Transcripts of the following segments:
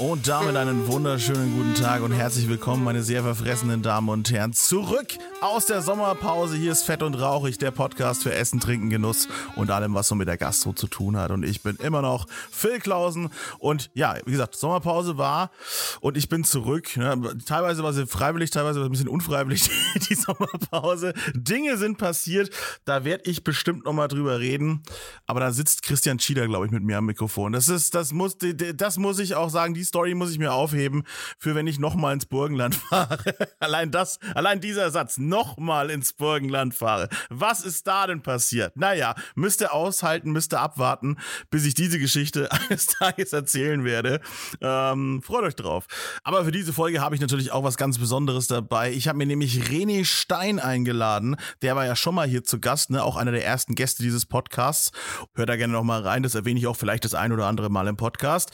Und damit einen wunderschönen guten Tag und herzlich willkommen, meine sehr verfressenen Damen und Herren, zurück aus der Sommerpause. Hier ist Fett und Rauchig, der Podcast für Essen, Trinken, Genuss und allem, was so mit der Gastro zu tun hat. Und ich bin immer noch Phil Klausen. Und ja, wie gesagt, Sommerpause war und ich bin zurück. Ne? Teilweise war sie freiwillig, teilweise war sie ein bisschen unfreiwillig, die Sommerpause. Dinge sind passiert, da werde ich bestimmt nochmal drüber reden. Aber da sitzt Christian Schieder, glaube ich, mit mir am Mikrofon. Das ist, das muss, das muss ich auch sagen, die Story muss ich mir aufheben, für wenn ich nochmal ins Burgenland fahre. allein das, allein dieser Satz, nochmal ins Burgenland fahre. Was ist da denn passiert? Naja, müsst ihr aushalten, müsst ihr abwarten, bis ich diese Geschichte eines Tages erzählen werde. Ähm, freut euch drauf. Aber für diese Folge habe ich natürlich auch was ganz Besonderes dabei. Ich habe mir nämlich René Stein eingeladen. Der war ja schon mal hier zu Gast, ne? auch einer der ersten Gäste dieses Podcasts. Hört da gerne nochmal rein, das erwähne ich auch vielleicht das ein oder andere Mal im Podcast.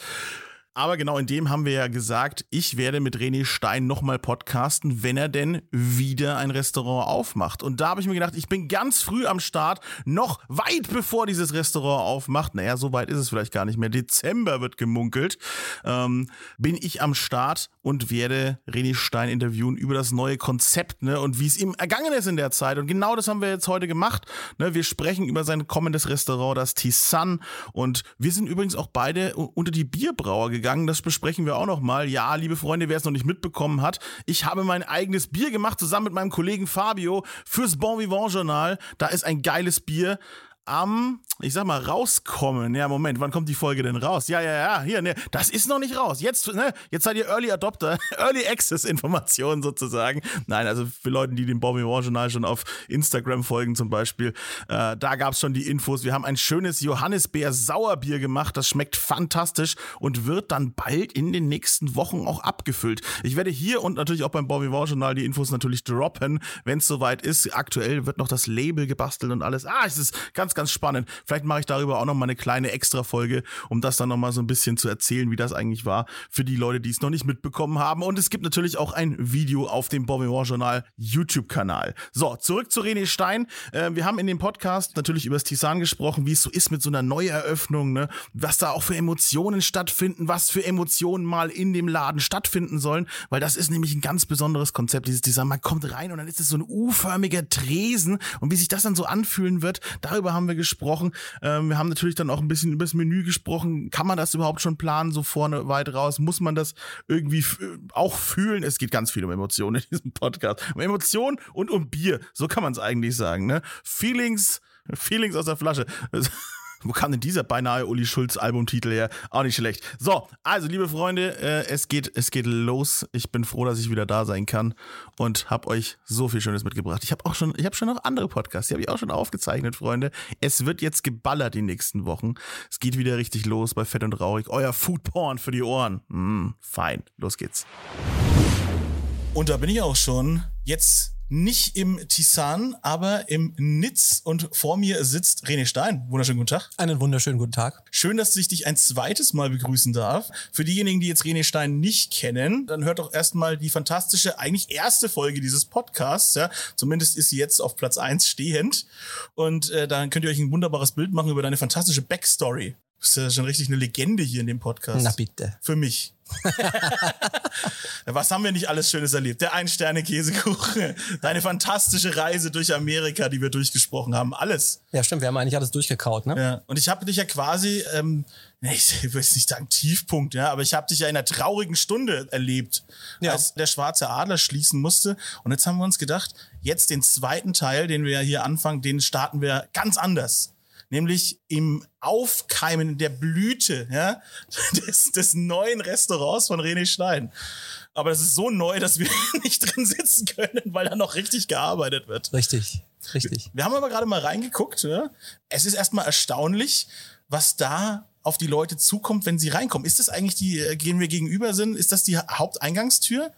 Aber genau in dem haben wir ja gesagt, ich werde mit René Stein nochmal podcasten, wenn er denn wieder ein Restaurant aufmacht. Und da habe ich mir gedacht, ich bin ganz früh am Start, noch weit bevor dieses Restaurant aufmacht. Naja, so weit ist es vielleicht gar nicht mehr. Dezember wird gemunkelt. Ähm, bin ich am Start und werde René Stein interviewen über das neue Konzept ne, und wie es ihm ergangen ist in der Zeit. Und genau das haben wir jetzt heute gemacht. Ne, wir sprechen über sein kommendes Restaurant, das Tisan. Und wir sind übrigens auch beide unter die Bierbrauer gegangen gegangen. Das besprechen wir auch noch mal. Ja, liebe Freunde, wer es noch nicht mitbekommen hat, ich habe mein eigenes Bier gemacht zusammen mit meinem Kollegen Fabio fürs Bon Vivant Journal. Da ist ein geiles Bier am, ich sag mal, rauskommen. Ja, Moment, wann kommt die Folge denn raus? Ja, ja, ja, hier, ne, das ist noch nicht raus. Jetzt, ne, jetzt seid ihr Early Adopter, Early Access Informationen sozusagen. Nein, also für Leute, die dem Bobby War Journal schon auf Instagram folgen zum Beispiel, äh, da gab's schon die Infos. Wir haben ein schönes Johannisbeer Sauerbier gemacht. Das schmeckt fantastisch und wird dann bald in den nächsten Wochen auch abgefüllt. Ich werde hier und natürlich auch beim Bobby War Journal die Infos natürlich droppen, wenn es soweit ist. Aktuell wird noch das Label gebastelt und alles. Ah, es ist ganz ganz, ganz spannend. Vielleicht mache ich darüber auch noch mal eine kleine Extra-Folge, um das dann noch mal so ein bisschen zu erzählen, wie das eigentlich war für die Leute, die es noch nicht mitbekommen haben. Und es gibt natürlich auch ein Video auf dem Bobby Journal YouTube-Kanal. So, zurück zu René Stein. Äh, wir haben in dem Podcast natürlich über das Tisan gesprochen, wie es so ist mit so einer Neueröffnung, ne? was da auch für Emotionen stattfinden, was für Emotionen mal in dem Laden stattfinden sollen, weil das ist nämlich ein ganz besonderes Konzept, dieses Design. Man kommt rein und dann ist es so ein U-förmiger Tresen und wie sich das dann so anfühlen wird, darüber haben haben wir gesprochen. Ähm, wir haben natürlich dann auch ein bisschen über das Menü gesprochen. Kann man das überhaupt schon planen, so vorne weit raus? Muss man das irgendwie auch fühlen? Es geht ganz viel um Emotionen in diesem Podcast. Um Emotionen und um Bier. So kann man es eigentlich sagen. Ne? Feelings, Feelings aus der Flasche. Wo kam denn dieser beinahe Uli Schulz Albumtitel her? Auch nicht schlecht. So, also liebe Freunde, äh, es geht, es geht los. Ich bin froh, dass ich wieder da sein kann und habe euch so viel Schönes mitgebracht. Ich habe auch schon, ich habe schon noch andere Podcasts, die habe ich auch schon aufgezeichnet, Freunde. Es wird jetzt geballert die nächsten Wochen. Es geht wieder richtig los bei Fett und Raurig. Euer Food Porn für die Ohren. Mm, fein, los geht's. Und da bin ich auch schon. Jetzt nicht im Tisan, aber im Nitz und vor mir sitzt René Stein. Wunderschönen guten Tag. Einen wunderschönen guten Tag. Schön, dass ich dich ein zweites Mal begrüßen darf. Für diejenigen, die jetzt René Stein nicht kennen, dann hört doch erstmal die fantastische, eigentlich erste Folge dieses Podcasts. Ja. Zumindest ist sie jetzt auf Platz eins stehend. Und äh, dann könnt ihr euch ein wunderbares Bild machen über deine fantastische Backstory. Du bist ja schon richtig eine Legende hier in dem Podcast. Na bitte. Für mich. Was haben wir nicht alles Schönes erlebt? Der Ein-Sterne-Käsekuchen, deine fantastische Reise durch Amerika, die wir durchgesprochen haben, alles. Ja, stimmt, wir haben eigentlich alles durchgekaut, ne? Ja, und ich habe dich ja quasi, ähm, ich will jetzt nicht sagen Tiefpunkt, ja, aber ich habe dich ja in einer traurigen Stunde erlebt, ja. als der schwarze Adler schließen musste. Und jetzt haben wir uns gedacht, jetzt den zweiten Teil, den wir ja hier anfangen, den starten wir ganz anders nämlich im Aufkeimen, der Blüte ja, des, des neuen Restaurants von René Stein. Aber es ist so neu, dass wir nicht drin sitzen können, weil da noch richtig gearbeitet wird. Richtig, richtig. Wir, wir haben aber gerade mal reingeguckt. Ja. Es ist erstmal erstaunlich, was da auf die Leute zukommt, wenn sie reinkommen. Ist das eigentlich die, äh, gehen wir gegenüber sind, ist das die Haupteingangstür?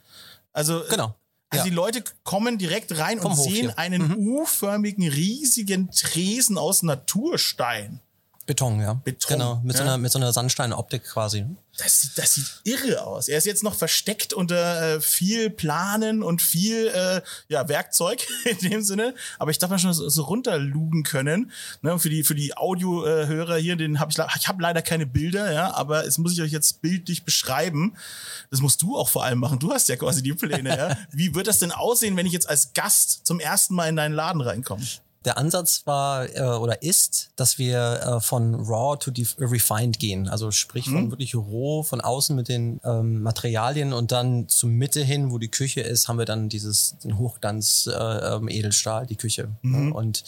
Also genau. Also ja. die Leute kommen direkt rein Vom und Hof sehen hier. einen mhm. U-förmigen, riesigen Tresen aus Naturstein. Beton, ja. Beton, Genau, mit, so ja. einer, mit so einer Sandsteinoptik quasi. Das sieht, das sieht irre aus. Er ist jetzt noch versteckt unter äh, viel Planen und viel äh, ja, Werkzeug in dem Sinne. Aber ich darf mal schon so, so runterlugen können. Ne? Und für die, für die Audiohörer hier, den hab ich, ich habe leider keine Bilder, ja, aber es muss ich euch jetzt bildlich beschreiben. Das musst du auch vor allem machen. Du hast ja quasi die Pläne, ja. Wie wird das denn aussehen, wenn ich jetzt als Gast zum ersten Mal in deinen Laden reinkomme? Der Ansatz war äh, oder ist, dass wir äh, von raw to refined gehen. Also sprich von wirklich roh von außen mit den ähm, Materialien und dann zur Mitte hin, wo die Küche ist, haben wir dann dieses den Hochglanz äh, ähm, Edelstahl, die Küche. Ne? Und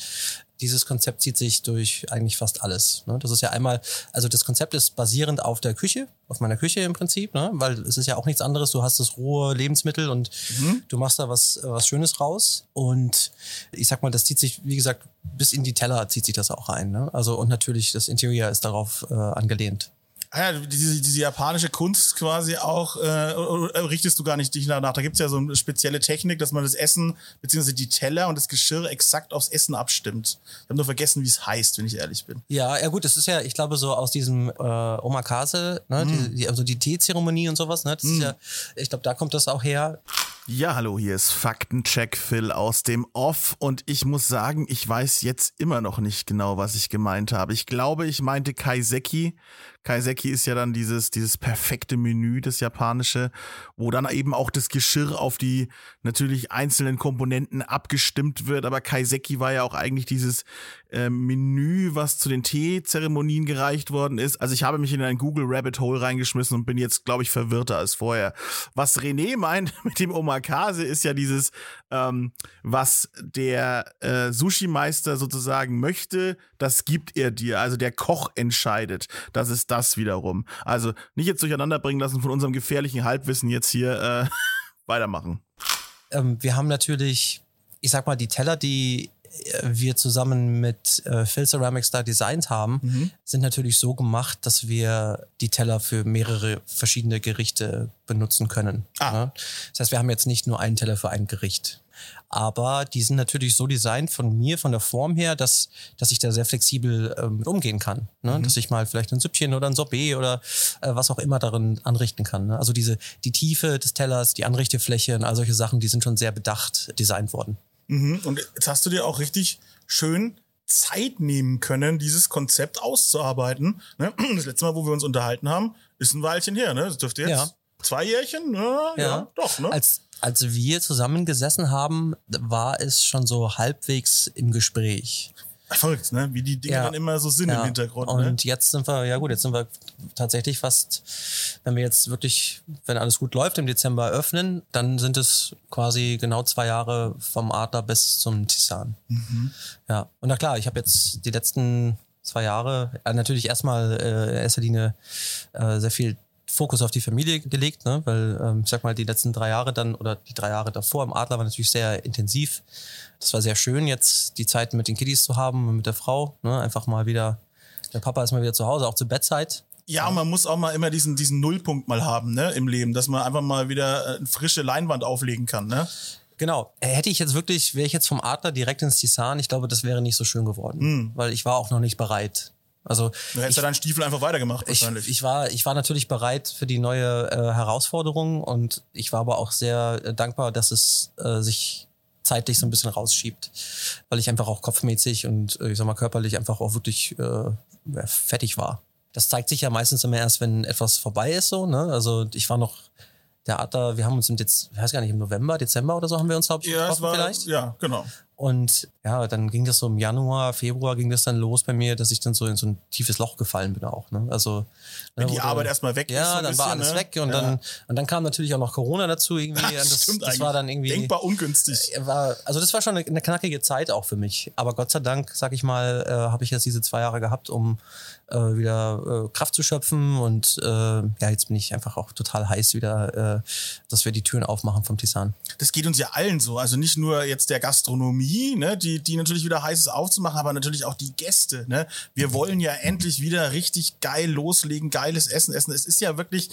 dieses Konzept zieht sich durch eigentlich fast alles. Ne? Das ist ja einmal, also das Konzept ist basierend auf der Küche, auf meiner Küche im Prinzip, ne? weil es ist ja auch nichts anderes. Du hast das rohe Lebensmittel und du machst da was, was Schönes raus. Und ich sag mal, das zieht sich, wie gesagt, bis in die Teller zieht sich das auch ein. Ne? Also und natürlich das Interior ist darauf äh, angelehnt. Ah ja, diese, diese japanische Kunst quasi auch, äh, oder richtest du gar nicht dich danach. Da gibt's ja so eine spezielle Technik, dass man das Essen, beziehungsweise die Teller und das Geschirr exakt aufs Essen abstimmt. Ich habe nur vergessen, wie es heißt, wenn ich ehrlich bin. Ja, ja gut, das ist ja, ich glaube, so aus diesem äh, Omakase, ne, die, die, also die Teezeremonie und sowas, ne, das ist ja, ich glaube, da kommt das auch her. Ja, hallo, hier ist Faktencheck Phil aus dem Off und ich muss sagen, ich weiß jetzt immer noch nicht genau, was ich gemeint habe. Ich glaube, ich meinte Kaiseki. Kaiseki ist ja dann dieses, dieses perfekte Menü, das japanische, wo dann eben auch das Geschirr auf die natürlich einzelnen Komponenten abgestimmt wird. Aber Kaiseki war ja auch eigentlich dieses äh, Menü, was zu den Teezeremonien gereicht worden ist. Also ich habe mich in ein Google Rabbit Hole reingeschmissen und bin jetzt, glaube ich, verwirrter als vorher. Was René meint mit dem Omakase ist ja dieses, ähm, was der äh, Sushi-Meister sozusagen möchte, das gibt er dir. Also der Koch entscheidet. Das ist das wiederum. Also nicht jetzt durcheinander bringen lassen von unserem gefährlichen Halbwissen jetzt hier äh, weitermachen. Ähm, wir haben natürlich, ich sag mal, die Teller, die äh, wir zusammen mit äh, Phil Ceramics da designt haben, sind natürlich so gemacht, dass wir die Teller für mehrere verschiedene Gerichte benutzen können. Ah. Ne? Das heißt, wir haben jetzt nicht nur einen Teller für ein Gericht. Aber die sind natürlich so designt von mir, von der Form her, dass, dass ich da sehr flexibel ähm, mit umgehen kann. Ne? Dass ich mal vielleicht ein Süppchen oder ein Sorbet oder äh, was auch immer darin anrichten kann. Ne? Also diese, die Tiefe des Tellers, die Anrichtefläche und all solche Sachen, die sind schon sehr bedacht designt worden. Mhm. Und jetzt hast du dir auch richtig schön Zeit nehmen können, dieses Konzept auszuarbeiten. Ne? Das letzte Mal, wo wir uns unterhalten haben, ist ein Weilchen her. Ne? Das dürfte jetzt Ja. Zwei Jährchen? Ja, ja. doch. Ne? Als, als wir zusammengesessen haben, war es schon so halbwegs im Gespräch. Verrückt, ne? wie die Dinge Ja. dann immer so sind im Hintergrund. Und Ne? jetzt sind wir, ja gut, jetzt sind wir tatsächlich fast, wenn wir jetzt wirklich, wenn alles gut läuft, im Dezember öffnen, dann sind es quasi genau zwei Jahre vom Adler bis zum Tisan. Mhm. Ja, und na klar, ich habe jetzt die letzten zwei Jahre äh, natürlich erstmal äh, in erster Linie äh, sehr viel Fokus auf die Familie gelegt, ne? weil ähm, ich sag mal, die letzten drei Jahre dann oder die drei Jahre davor im Adler waren natürlich sehr intensiv. Das war sehr schön, jetzt die Zeit mit den Kiddies zu haben und mit der Frau. Ne? Einfach mal wieder, der Papa ist mal wieder zu Hause, auch zur Bettzeit. Ja, man muss auch mal immer diesen, diesen Nullpunkt mal haben ne? im Leben, dass man einfach mal wieder äh, eine frische Leinwand auflegen kann. Ne? Genau. Äh, Hätte ich jetzt wirklich, wäre ich jetzt vom Adler direkt ins Tisan, ich glaube, das wäre nicht so schön geworden, weil ich war auch noch nicht bereit. Also Du hättest ja deinen Stiefel einfach weitergemacht ich, wahrscheinlich. ich war ich war natürlich bereit für die neue äh, Herausforderung und ich war aber auch sehr äh, dankbar, dass es äh, sich zeitlich so ein bisschen rausschiebt, weil ich einfach auch kopfmäßig und äh, ich sag mal körperlich einfach auch wirklich äh, fertig war. Das zeigt sich ja meistens immer erst, wenn etwas vorbei ist so. Ne? Also ich war noch der Adler, wir haben uns im Dez ich weiß gar nicht, im November, Dezember oder so haben wir uns glaube ich ja, es getroffen war, vielleicht. ja, genau. Und ja, dann ging das so im Januar, Februar ging das dann los bei mir, dass ich dann so in so ein tiefes Loch gefallen bin auch. Ne? Also Wenn ne, die Arbeit erstmal weg ist. so Ja, ein dann war bisschen, alles ne? weg und ja. dann und dann kam natürlich auch noch Corona dazu irgendwie. und das, Stimmt das eigentlich. war dann irgendwie Denkbar ungünstig. war, also das war schon eine, eine knackige Zeit auch für mich. Aber Gott sei Dank, sag ich mal, äh, habe ich jetzt diese zwei Jahre gehabt, um äh, wieder äh, Kraft zu schöpfen. Und äh, ja, jetzt bin ich einfach auch total heiß wieder, äh, dass wir die Türen aufmachen vom Tisan. das geht uns ja allen so. Also nicht nur jetzt der Gastronomie, ne, die, die natürlich wieder heiß ist aufzumachen, aber natürlich auch die Gäste. Ne? Wir wollen ja endlich wieder richtig geil loslegen, geiles Essen essen. Es ist ja wirklich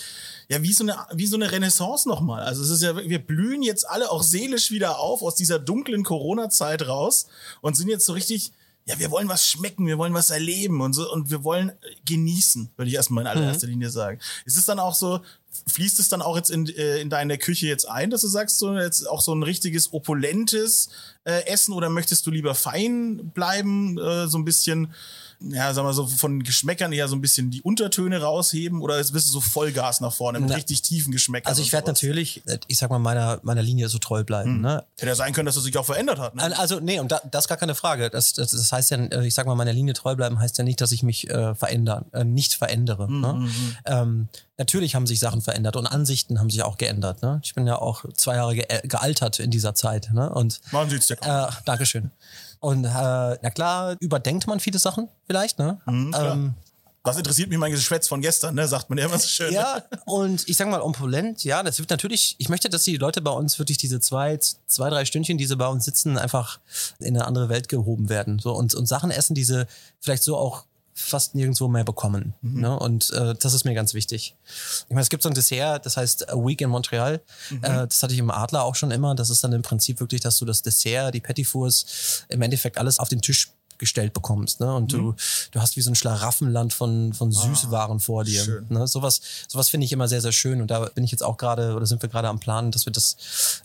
ja wie so eine, wie so eine Renaissance nochmal. Also es ist ja, wir blühen jetzt alle auch seelisch wieder auf aus dieser dunklen Corona-Zeit raus und sind jetzt so richtig ja, wir wollen was schmecken, wir wollen was erleben und so und wir wollen genießen, würde ich erstmal in allererster Linie sagen. Ist es dann auch so, fließt es dann auch jetzt in, äh, in deine Küche jetzt ein, dass du sagst, so jetzt auch so ein richtiges opulentes äh, Essen oder möchtest du lieber fein bleiben, äh, so ein bisschen ja, sagen wir so, von Geschmäckern eher so ein bisschen die Untertöne rausheben oder bist du so Vollgas nach vorne mit Na, richtig tiefen Geschmäckern? Also ich werde natürlich, ich sag mal, meiner, meiner Linie so treu bleiben. Ne? Hätte ja sein können, dass es sich auch verändert hat. Ne? Also, nee, und da, das ist gar keine Frage. Das, das, das heißt ja, äh, ich sag mal, meiner Linie treu bleiben heißt ja nicht, dass ich mich äh, verändern, äh, nicht verändere. Mhm, Ne? Ähm, natürlich haben sich Sachen verändert und Ansichten haben sich auch geändert. Ne? Ich bin ja auch zwei Jahre ge gealtert in dieser Zeit. Ne? Und Man sieht's ja kaum. äh, Dankeschön. Und äh, na klar, überdenkt man viele Sachen vielleicht, ne? Mhm, klar. ähm, Was interessiert mich mein Geschwätz von gestern, ne? Sagt man ja immer so schön. ja, und ich sag mal, opulent, ja, das wird natürlich, ich möchte, dass die Leute bei uns wirklich diese zwei, zwei, drei Stündchen, die sie bei uns sitzen, einfach in eine andere Welt gehoben werden. So, und, und Sachen essen, die sie vielleicht so auch fast nirgendwo mehr bekommen. Ne? Und äh, das ist mir ganz wichtig. Ich meine, es gibt so ein Dessert, das heißt A Week in Montreal. Äh, das hatte ich im Adler auch schon immer. Das ist dann im Prinzip wirklich, dass du das Dessert, die Petit Fours, im Endeffekt alles auf den Tisch gestellt bekommst. Ne? Und du, du hast wie so ein Schlaraffenland von, von Süßwaren vor dir. schön. Ne? Sowas, sowas finde ich immer sehr, sehr schön. Und da bin ich jetzt auch gerade, oder sind wir gerade am Plan, dass wir das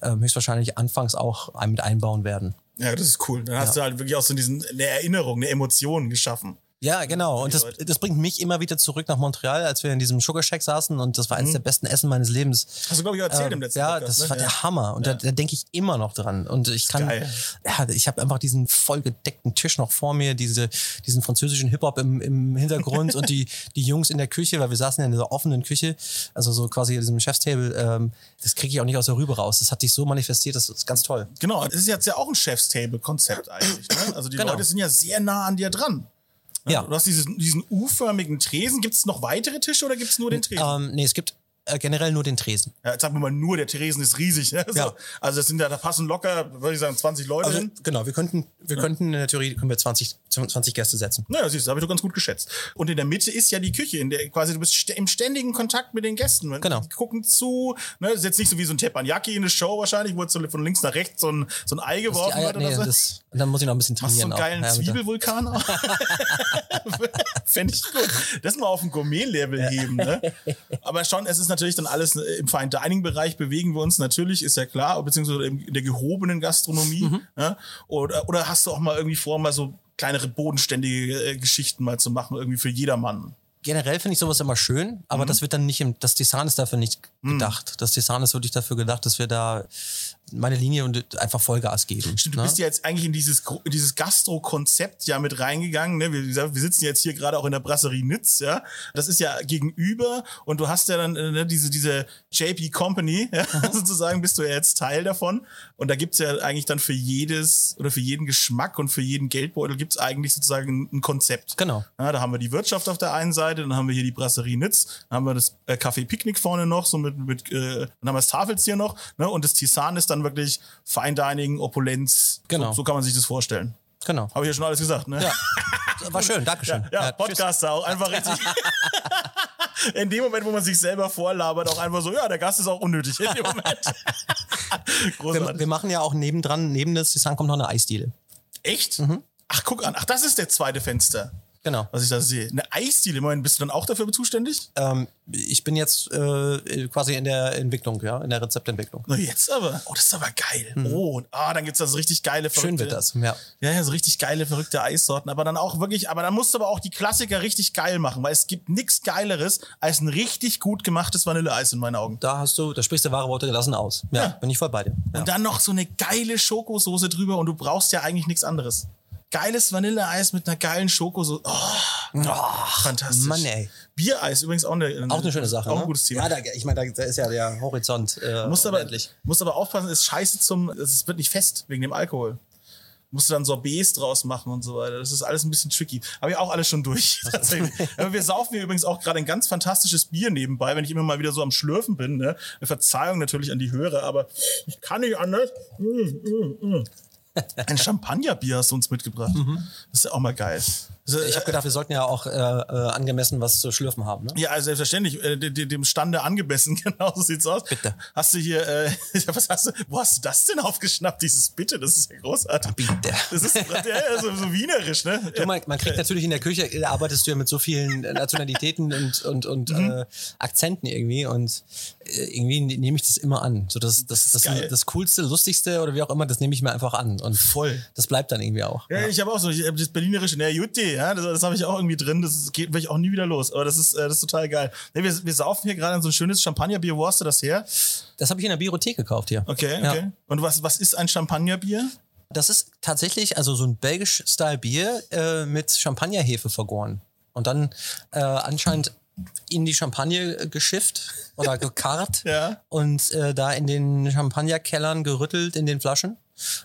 ähm, höchstwahrscheinlich anfangs auch mit einbauen werden. Ja, das ist cool. Dann hast du halt wirklich auch so diesen, eine Erinnerung, eine Emotion geschaffen. Ja, genau. Und das, das bringt mich immer wieder zurück nach Montreal, als wir in diesem Sugar Shack saßen und das war eines der besten Essen meines Lebens. Hast du, glaube ich, erzählt Ähm, im letzten ja, Podcast. das ne? war ja. der Hammer und da, da denke ich immer noch dran und ich kann, geil. ja, ich habe einfach diesen vollgedeckten Tisch noch vor mir, diese, diesen französischen Hip Hop im, im Hintergrund und die die Jungs in der Küche, weil wir saßen ja in dieser offenen Küche, also so quasi in diesem Chefstable, ähm, das kriege ich auch nicht aus der Rübe raus. Das hat sich so manifestiert, das ist ganz toll. Genau, das ist jetzt ja auch ein Chef's-Table-Konzept eigentlich. Ne? Also die Genau. Leute sind ja sehr nah an dir dran. Ja. Du hast dieses, diesen U-förmigen Tresen. Gibt es noch weitere Tische oder gibt es nur den Tresen? Ähm, nee, es gibt äh, generell nur den Tresen. Ja, jetzt sagen wir mal nur, der Tresen ist riesig. Ne? So. Ja. Also das sind ja, da passen locker, würde ich sagen, 20 Leute Also hin. genau, wir könnten, wir könnten in der Theorie können wir 20, 20 Gäste setzen. Naja, siehst du, habe ich doch ganz gut geschätzt. Und in der Mitte ist ja die Küche, in der quasi du bist st im ständigen Kontakt mit den Gästen. Genau. Die gucken zu. Ne? Das ist jetzt nicht so wie so ein Teppanyaki in der Show wahrscheinlich, wo jetzt so von links nach rechts so ein, so ein Ei geworfen Eier, wird nee, oder so. das, und dann muss ich noch ein bisschen Machst du so trainieren. einen geilen auch. Ja, Zwiebelvulkan auch? Fände ich gut. Das mal auf ein Gourmet-Level heben. Ne? Aber schon, es ist natürlich dann alles äh, im Fine Dining-Bereich bewegen wir uns natürlich, ist ja klar, beziehungsweise in der gehobenen Gastronomie. Mhm. Ja? Oder, oder hast du auch mal irgendwie vor, mal so kleinere bodenständige äh, Geschichten mal zu machen, irgendwie für jedermann? Generell finde ich sowas immer schön, aber Mhm. das wird dann nicht im, das Design ist dafür nicht gedacht. Das Design ist wirklich dafür gedacht, dass wir da meine Linie und einfach Vollgas geben. Stimmt, du ne? bist ja jetzt eigentlich in dieses, dieses Gastro-Konzept ja mit reingegangen. Ne? Wir, wir sitzen jetzt hier gerade auch in der Brasserie Nitz, ja. Das ist ja gegenüber und du hast ja dann äh, ne, diese, diese JP Company, ja? sozusagen bist du ja jetzt Teil davon. Und da gibt's ja eigentlich dann für jedes oder für jeden Geschmack und für jeden Geldbeutel gibt's eigentlich sozusagen ein, Konzept. Genau. Ja, da haben wir die Wirtschaft auf der einen Seite, dann haben wir hier die Brasserie Nitz, dann haben wir das äh, Café Picknick vorne noch, so mit, mit äh, dann haben wir das Tafelzier noch, ne? Und das Tisan ist dann wirklich Fine Dining, Opulenz. Genau. So, so kann man sich das vorstellen. Genau. Habe ich ja schon alles gesagt, ne? Ja. War schön, Dankeschön. Ja, Ja, tschüss. Podcaster auch einfach richtig. In dem Moment, wo man sich selber vorlabert, auch einfach so, ja, der Gast ist auch unnötig. In dem Moment. Wir, wir machen ja auch nebendran, neben das Design kommt noch eine Eisdiele. Echt? Mhm. Ach, guck an. Ach, das ist der zweite Fenster, Genau. was ich da sehe. Eine Eisdiele. Moment, bist du dann auch dafür zuständig? Ähm, ich bin jetzt äh, quasi in der Entwicklung, ja, in der Rezeptentwicklung. Na, jetzt aber. Oh, das ist aber geil. Oh, und ah, dann gibt's da so richtig geile, verrückte. Mhm. Schön wird das, ja. Ja, ja, so richtig geile, verrückte Eissorten. Aber dann auch wirklich, aber dann musst du aber auch die Klassiker richtig geil machen, weil es gibt nichts Geileres als ein richtig gut gemachtes Vanilleeis in meinen Augen. Da hast du, da sprichst du wahre Worte gelassen aus. Ja, Ja. bin ich voll bei dir. Ja. Und dann noch so eine geile Schokosoße drüber und du brauchst ja eigentlich nichts anderes. Geiles Vanilleeis mit einer geilen Schokosoße. Oh, fantastisch. Mann, ey. Biereis übrigens auch eine, Auch eine schöne Sache. Auch ne? ein gutes Thema. Ja, da, ich meine, da, ist ja der Horizont. Äh, musst aber, musst aber aufpassen, ist scheiße zum, es wird nicht fest wegen dem Alkohol. Musst du dann Sorbets draus machen und so weiter. Das ist alles ein bisschen tricky. Habe ich auch alles schon durch. Tatsächlich. Aber wir saufen hier übrigens auch gerade ein ganz fantastisches Bier nebenbei, wenn ich immer mal wieder so am Schlürfen bin. Ne? Eine Verzeihung natürlich an die Hörer, aber ich kann nicht anders. Mm, mm, mm. Ein Champagnerbier hast du uns mitgebracht. Mhm. Das ist ja auch mal geil. Also, Ich habe gedacht, wir sollten ja auch äh, äh, angemessen was zu schlürfen haben. Ne? Ja, also selbstverständlich, äh, de- de- dem Stande angemessen, genau so sieht's aus. Bitte. Hast du hier, äh, was hast du, wo hast du das denn aufgeschnappt, dieses Bitte? Das ist ja großartig. Bitte. Das ist ja, ja, so, so wienerisch, ne? Du, man, man kriegt natürlich in der Küche, äh, arbeitest du ja mit so vielen Nationalitäten und, und, und Mhm. äh, Akzenten irgendwie und äh, irgendwie ne- nehme ich das immer an. So das, das, das, geil. das Coolste, Lustigste oder wie auch immer, das nehme ich mir einfach an. Und Voll. das bleibt dann irgendwie auch. Ja, ich habe auch so, ich hab das Berlinerische, na Jutti, ja, das, das habe ich auch irgendwie drin, das geht will ich auch nie wieder los, aber das ist, äh, das ist total geil. Nee, wir, wir saufen hier gerade so ein schönes Champagnerbier, wo hast du das her? Das habe ich in der Biothek gekauft hier. Okay, Ja. okay. Und was, was ist ein Champagnerbier? Das ist tatsächlich also so ein belgisch-Style-Bier äh, mit Champagnerhefe vergoren. Und dann äh, anscheinend in die Champagne geschifft oder gekarrt Ja. und äh, da in den Champagnerkellern gerüttelt in den Flaschen.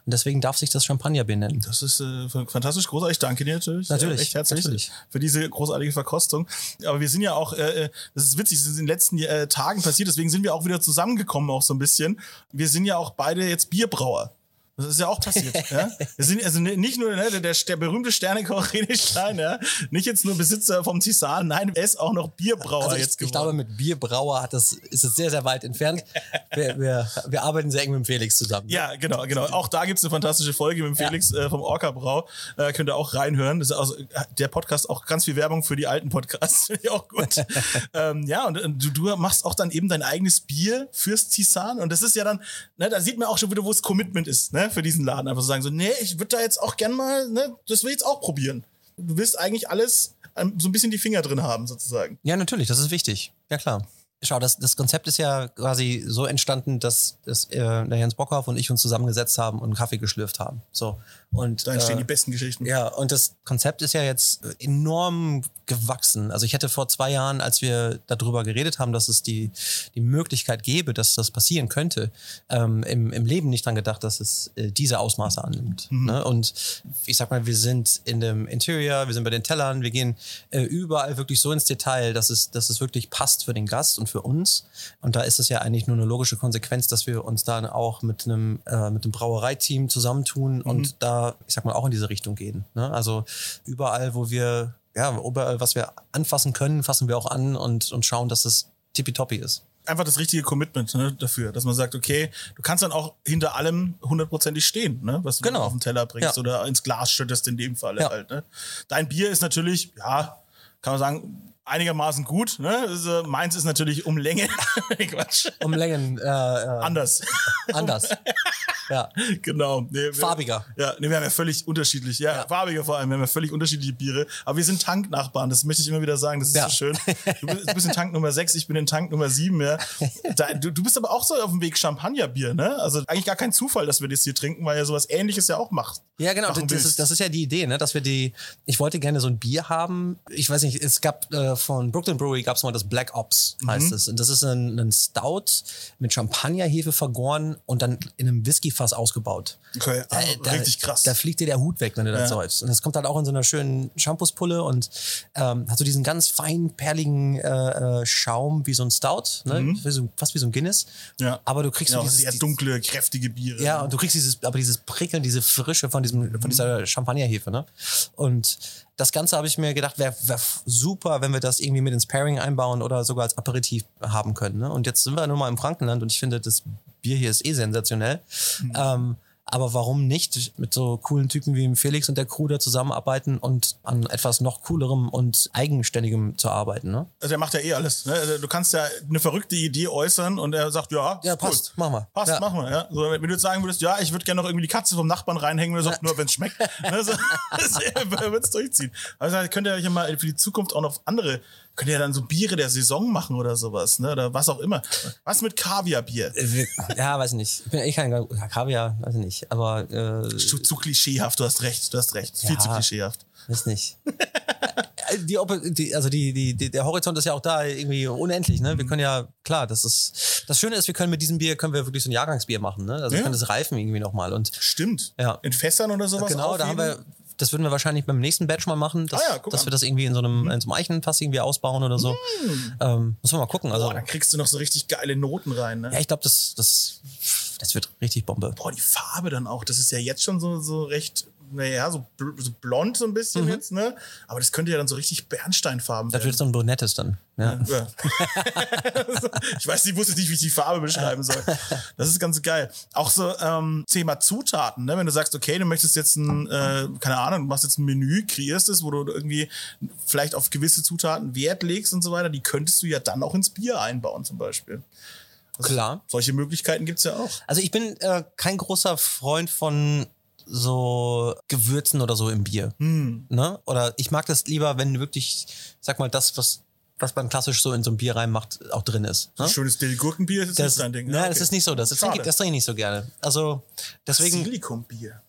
Und deswegen darf sich das Champagnerbier nennen. Das ist äh, fantastisch großartig. Danke dir natürlich. Natürlich, Äh, echt herzlich natürlich. für diese großartige Verkostung. Aber wir sind ja auch, äh, äh, das ist witzig, das ist in den letzten äh, Tagen passiert, deswegen sind wir auch wieder zusammengekommen, auch so ein bisschen. Wir sind ja auch beide jetzt Bierbrauer. Das ist ja auch passiert. ja? Wir sind also ni- nicht nur ne, der, der, berühmte Sternekoch René Stein, ja? nicht jetzt nur Besitzer vom Tisan, nein, er ist auch noch Bierbrauer Also ich, jetzt ich geworden. glaube, mit Bierbrauer hat das, ist es sehr, sehr weit entfernt. Wir, wir, wir arbeiten sehr eng mit dem Felix zusammen. Ja, genau, genau. Auch da gibt's eine fantastische Folge mit dem Ja. Felix äh, vom Orca Brau. Äh, könnt ihr auch reinhören. Das ist also äh, der Podcast auch ganz viel Werbung für die alten Podcasts. Finde ich auch gut. ähm, ja, und, und du, du machst auch dann eben dein eigenes Bier fürs Tisan. Und das ist ja dann, ne, da sieht man auch schon wieder, wo das Commitment ist, ne, für diesen Laden. Einfach so sagen, so, nee, ich würde da jetzt auch gern mal, ne, das will ich jetzt auch probieren. Du willst eigentlich alles ähm, so ein bisschen die Finger drin haben, sozusagen. Ja, natürlich, das ist wichtig. Ja, klar. Schau, das, das Konzept ist ja quasi so entstanden, dass, dass äh, der Jens Bockhoff und ich uns zusammengesetzt haben und einen Kaffee geschlürft haben. So. Und, Da entstehen äh, die besten Geschichten. Ja, und das Konzept ist ja jetzt enorm gewachsen. Also ich hätte vor zwei Jahren, als wir darüber geredet haben, dass es die, die Möglichkeit gäbe, dass das passieren könnte, ähm, im, im Leben nicht dran gedacht, dass es äh, diese Ausmaße annimmt. Ne? Und ich sag mal, wir sind in dem Interior, wir sind bei den Tellern, wir gehen äh, überall wirklich so ins Detail, dass es, dass es wirklich passt für den Gast und für uns. Und da ist es ja eigentlich nur eine logische Konsequenz, dass wir uns dann auch mit einem, äh, mit einem Brauereiteam zusammentun und da, ich sag mal, auch in diese Richtung gehen. Ne? Also überall, wo wir, ja, überall, was wir anfassen können, fassen wir auch an und, und schauen, dass es tippitoppi ist. einfach das richtige Commitment ne, dafür, dass man sagt, okay, du kannst dann auch hinter allem hundertprozentig stehen, ne, was du Genau. auf den Teller bringst Ja. oder ins Glas schüttest in dem Fall Ja. halt. Ne. Dein Bier ist natürlich, ja, kann man sagen, einigermaßen gut. Ne? Also, meins ist natürlich um Länge. Quatsch. Um Längen äh, äh, Anders. anders. ja. genau. Nee, wir, Farbiger. Ja, nee, wir haben ja völlig unterschiedlich, ja, Ja. farbige vor allem, wir haben ja völlig unterschiedliche Biere, aber wir sind Tanknachbarn, das möchte ich immer wieder sagen, das ist Ja. so schön. Du bist, du bist in Tank Nummer 6, ich bin in Tank Nummer 7, ja. Da, du, du bist aber auch so auf dem Weg Champagnerbier, ne? Also eigentlich gar kein Zufall, dass wir das hier trinken, weil ja sowas ähnliches ja auch macht. Ja, genau. Das ist, das ist ja die Idee, ne? dass wir die. Ich wollte gerne so ein Bier haben. Ich weiß nicht, es gab äh, von Brooklyn Brewery gab es mal das Black Ops, heißt Mhm. es. Und das ist ein, ein Stout mit Champagnerhefe vergoren und dann in einem Whiskyfass ausgebaut. Okay, ah, richtig krass. Da fliegt dir der Hut weg, wenn du das Ja. säufst. Und das kommt halt auch in so einer schönen Shampoospulle und ähm, hat so diesen ganz feinen, perligen äh, äh, Schaum wie so ein Stout, ne? Wie so, fast wie so ein Guinness. Mhm. Ja. Aber du kriegst ja, so dieses, sehr dunkle, kräftige Biere. ja, und du kriegst dieses, aber dieses Prickeln, diese Frische von diesem, von dieser Champagnerhefe, ne? Und das Ganze habe ich mir gedacht, wäre wär super, wenn wir das irgendwie mit ins Pairing einbauen oder sogar als Aperitif haben können. Ne? Und jetzt sind wir nur mal im Frankenland und ich finde, das Bier hier ist eh sensationell. Ähm, aber warum nicht mit so coolen Typen wie Felix und der Crew da zusammenarbeiten und an etwas noch coolerem und eigenständigem zu arbeiten? Ne? Also er macht ja eh alles. Ne? Also Du kannst ja eine verrückte Idee äußern und er sagt, ja, Ja, ist cool. passt, mach mal. Passt, Ja. mach mal. Ja. So, wenn du jetzt sagen würdest, ja, ich würde gerne noch irgendwie die Katze vom Nachbarn reinhängen, oder sagt, nur wenn es schmeckt. ne? so, er wird es durchziehen. Also könnt ihr euch ja mal für die Zukunft auch noch andere, könnt ihr ja dann so Biere der Saison machen oder sowas, ne? Oder was auch immer. Was mit Kaviarbier? Äh, Ja, weiß ich nicht. Ich bin echt kein Kaviar, weiß ich nicht. Aber äh, Zu, zu klischeehaft, du hast recht, du hast recht. Viel Ja. zu klischeehaft. Weiß nicht. die, Oppo- die, also die, die, der Horizont ist ja auch da irgendwie unendlich, ne? Wir können ja, klar, das ist, das Schöne ist, wir können mit diesem Bier, können wir wirklich so ein Jahrgangsbier machen, ne? Also wir Ja. können das reifen irgendwie nochmal und Stimmt. Ja. In Fässern oder sowas genau, da haben wir, aufheben? Das würden wir wahrscheinlich beim nächsten Batch mal machen, dass, Ah ja, dass wir das irgendwie in so einem, in so einem Eichenfass irgendwie ausbauen oder so. Ähm, müssen wir mal gucken, also. Boah, dann kriegst du noch so richtig geile Noten rein, ne? Ja, ich glaube, das, das, das wird richtig Bombe. Boah, die Farbe dann auch, das ist ja jetzt schon so, so recht naja, so, bl so blond so ein bisschen jetzt, ne? Aber das könnte ja dann so richtig Bernsteinfarben Das werden. wird so ein brunettes dann. Ja. Ja. ich weiß, ich wusste nicht, wie ich die Farbe beschreiben soll. Das ist ganz geil. Auch so ähm, Thema Zutaten, ne? wenn du sagst, okay, du möchtest jetzt ein, äh, keine Ahnung, du machst jetzt ein Menü, kreierst es, wo du irgendwie vielleicht auf gewisse Zutaten Wert legst und so weiter, die könntest du ja dann auch ins Bier einbauen zum Beispiel. Klar. Solche Möglichkeiten gibt's ja auch. Also ich bin äh, kein großer Freund von so Gewürzen oder so im Bier. Ne? Oder ich mag das lieber, wenn wirklich, sag mal, das, was, was man klassisch so in so ein Bier reinmacht, auch drin ist. Ne? Schönes Dill-Gurkenbier ist Das, nicht dein Ding. Nein, Ah, das okay. ist nicht so. Das, das, trinke, das trinke ich nicht so gerne. Also deswegen, Silikonbier.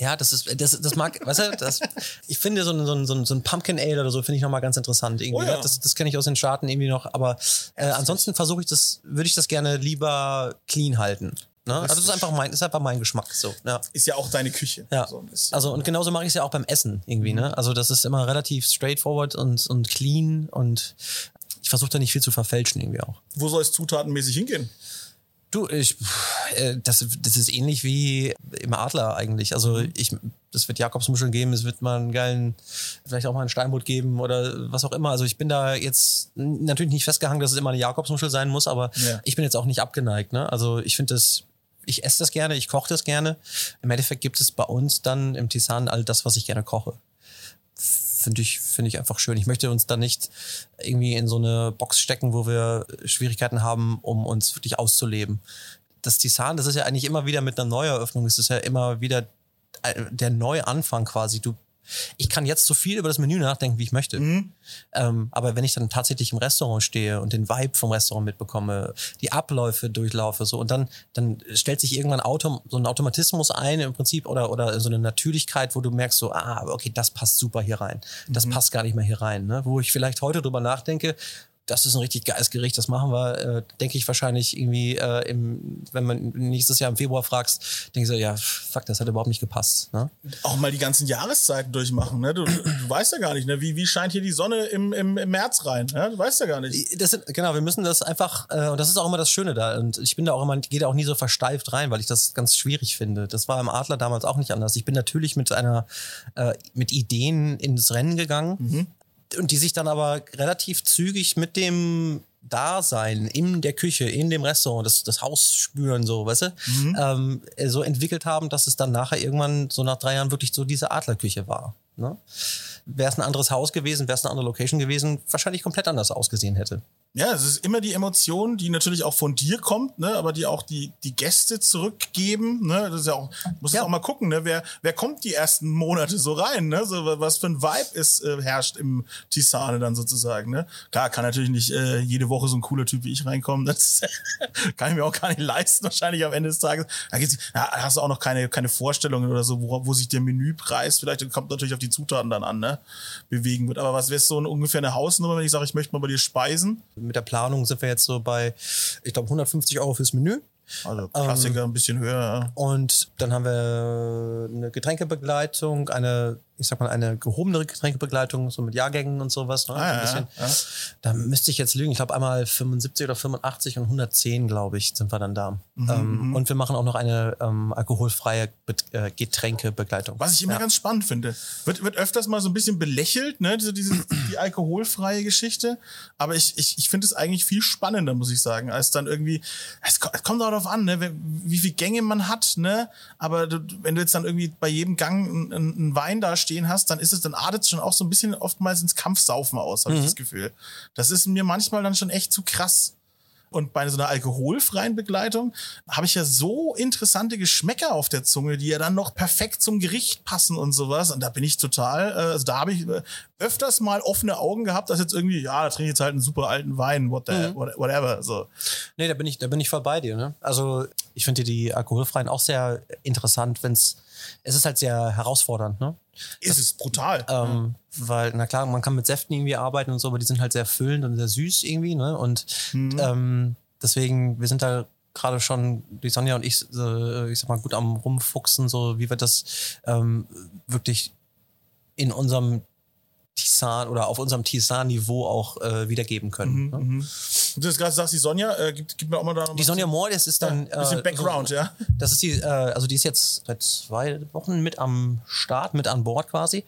ja, das ist, das, das mag, weißt du, das, ich finde so ein, so ein, so ein, Pumpkin Ale oder so finde ich nochmal ganz interessant. Irgendwie, Oh ja. ne? Das, das kenne ich aus den Staaten irgendwie noch, aber äh, ansonsten versuche ich das, würde ich das gerne lieber clean halten. Ne? Also das ist einfach mein, ist einfach mein Geschmack so. Ja. Ist ja auch deine Küche. Ja. So. Also und genauso mache ich es ja auch beim Essen irgendwie, Mhm. ne? Also das ist immer relativ straightforward und, und clean und ich versuche da nicht viel zu verfälschen irgendwie auch. Wo soll es zutatenmäßig hingehen? Du, ich, äh, das, das ist ähnlich wie im Adler eigentlich. Also Mhm. ich, das wird Jakobsmuscheln geben, es wird mal einen geilen, vielleicht auch mal einen Steinbutt geben oder was auch immer. Also ich bin da jetzt natürlich nicht festgehangen, dass es immer eine Jakobsmuschel sein muss, aber Ja. ich bin jetzt auch nicht abgeneigt. Ne? Also ich finde das, ich esse das gerne, ich koche das gerne. Im Endeffekt gibt es bei uns dann im Tisan all das, was ich gerne koche. Finde ich, finde ich einfach schön. Ich möchte uns da nicht irgendwie in so eine Box stecken, wo wir Schwierigkeiten haben, um uns wirklich auszuleben. Das Tisan, das ist ja eigentlich immer wieder mit einer Neueröffnung, es ist ja immer wieder äh, der Neuanfang quasi. Du, ich kann jetzt so viel über das Menü nachdenken, wie ich möchte. Ähm, aber wenn ich dann tatsächlich im Restaurant stehe und den Vibe vom Restaurant mitbekomme, die Abläufe durchlaufe, so und dann, dann stellt sich irgendwann Auto, so ein Automatismus ein im Prinzip oder, oder so eine Natürlichkeit, wo du merkst, so, ah, okay, das passt super hier rein. Das passt gar nicht mehr hier rein. Ne? Wo ich vielleicht heute drüber nachdenke, das ist ein richtig geiles Gericht, das machen wir, äh, denke ich wahrscheinlich irgendwie, äh, im, wenn man nächstes Jahr im Februar fragst, denke ich so, ja, fuck, das hat überhaupt nicht gepasst. Ne? auch mal die ganzen Jahreszeiten durchmachen. Ne? Du, du weißt ja gar nicht, ne? wie, wie scheint hier die Sonne im, im, im März rein. Ne? Du weißt ja gar nicht. Das sind, genau, wir müssen das einfach, äh, und das ist auch immer das Schöne da. Und ich bin da auch immer, gehe da auch nie so versteift rein, weil ich das ganz schwierig finde. Das war im Adler damals auch nicht anders. Ich bin natürlich mit einer, äh, mit Ideen ins Rennen gegangen und die sich dann aber relativ zügig mit dem Dasein in der Küche, in dem Restaurant, das, das Haus spüren, so, weißt du, ähm, äh, so entwickelt haben, dass es dann nachher irgendwann so nach drei Jahren wirklich so diese Adlerküche war. Ne? Wäre es ein anderes Haus gewesen, wäre es eine andere Location gewesen, wahrscheinlich komplett anders ausgesehen hätte. Ja, es ist immer die Emotion, die natürlich auch von dir kommt, ne? aber die auch die, die Gäste zurückgeben. Ne? Das ist ja auch, muss Ja. auch mal gucken, ne? wer, wer kommt die ersten Monate so rein, ne? so, was für ein Vibe ist, äh, herrscht im Tisane dann sozusagen. Ne? Klar, kann natürlich nicht äh, jede Woche so ein cooler Typ wie ich reinkommen. Das kann ich mir auch gar nicht leisten, wahrscheinlich am Ende des Tages. Da gibt's, ja, hast du auch noch keine, keine Vorstellungen oder so, wo, wo sich der Menüpreis, vielleicht kommt natürlich auf die Zutaten dann an, ne? bewegen wird. Aber was wäre so ein, ungefähr eine Hausnummer, wenn ich sage, ich möchte mal bei dir speisen? Mit der Planung sind wir jetzt so bei, ich glaube, 150 Euro fürs Menü. Also Klassiker ein bisschen höher. ja. Und dann haben wir eine Getränkebegleitung, eine, ich sag mal, eine gehobenere Getränkebegleitung, so mit Jahrgängen und sowas. Ne? Ah, so ja, ja. Da müsste ich jetzt lügen. Ich glaube, einmal 75 oder 85 und 110, glaube ich, sind wir dann da. Mhm, ähm, und wir machen auch noch eine ähm, alkoholfreie Bet äh, Getränkebegleitung. Was ich immer ja. ganz spannend finde. Wird, wird öfters mal so ein bisschen belächelt, ne? Diese, diese, die alkoholfreie Geschichte. Aber ich, ich, ich finde es eigentlich viel spannender, muss ich sagen, als dann irgendwie. Es, ko- es kommt auch darauf an, ne? Wie, wie viel Gänge man hat, ne? Aber du, wenn du jetzt dann irgendwie bei jedem Gang einen, einen Wein da stehen hast, dann ist es, dann artet es schon auch so ein bisschen oftmals ins Kampfsaufen aus, habe ich das Gefühl. Das ist mir manchmal dann schon echt zu krass. Und bei so einer alkoholfreien Begleitung habe ich ja so interessante Geschmäcker auf der Zunge, die ja dann noch perfekt zum Gericht passen und sowas. Und da bin ich total, äh, also da habe ich äh, öfters mal offene Augen gehabt, dass jetzt irgendwie, ja, da trinke ich jetzt halt einen super alten Wein, what the, what- whatever. So. Nee, da bin ich, da bin ich voll bei dir. Ne? Also ich finde die alkoholfreien auch sehr interessant, wenn es, es ist halt sehr herausfordernd, ne? Ist es brutal. Ähm, weil, na klar, man kann mit Säften irgendwie arbeiten und so, aber die sind halt sehr füllend und sehr süß irgendwie, ne? Und ähm, deswegen, wir sind da gerade schon, die Sonja und ich, äh, ich sag mal, gut am rumfuchsen, so wie wir das ähm, wirklich in unserem Tisan oder auf unserem Tisan-Niveau auch äh, wiedergeben können. ne? Du hast gerade gesagt, die Sonja, äh, gib, gib mir auch mal da noch Die Sonja Moore, das ist dann. Ja, bisschen äh, Background, so, ja. Das ist die, äh, also die ist jetzt seit zwei Wochen mit am Start, mit an Bord quasi.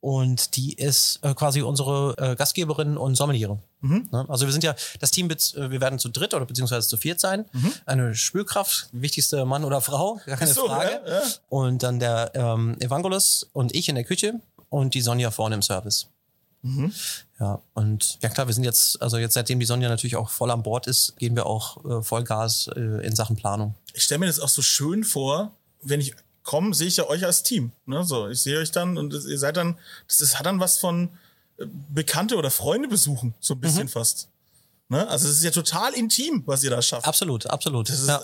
Und die ist äh, quasi unsere äh, Gastgeberin und Sommeliere. Mhm. Ne? Also wir sind ja, das Team äh, wir werden zu dritt oder beziehungsweise zu viert sein. Eine Spülkraft, wichtigste Mann oder Frau, gar keine Mhm. so, Frage. ja, ja. Und dann der ähm, Evangelos und ich in der Küche und die Sonja vorne im Service. Mhm. Ja, und ja klar, wir sind jetzt, also jetzt seitdem die Sonja natürlich auch voll an Bord ist, gehen wir auch äh, Vollgas äh, in Sachen Planung. Ich stelle mir das auch so schön vor, wenn ich komme, sehe ich ja euch als Team. Ne? So, ich sehe euch dann und ihr seid dann, das ist, hat dann was von äh, Bekannte oder Freunde besuchen, so ein Mhm. bisschen fast. Ne? Also es ist ja total intim, was ihr da schafft. Absolut, absolut. Ist, ja.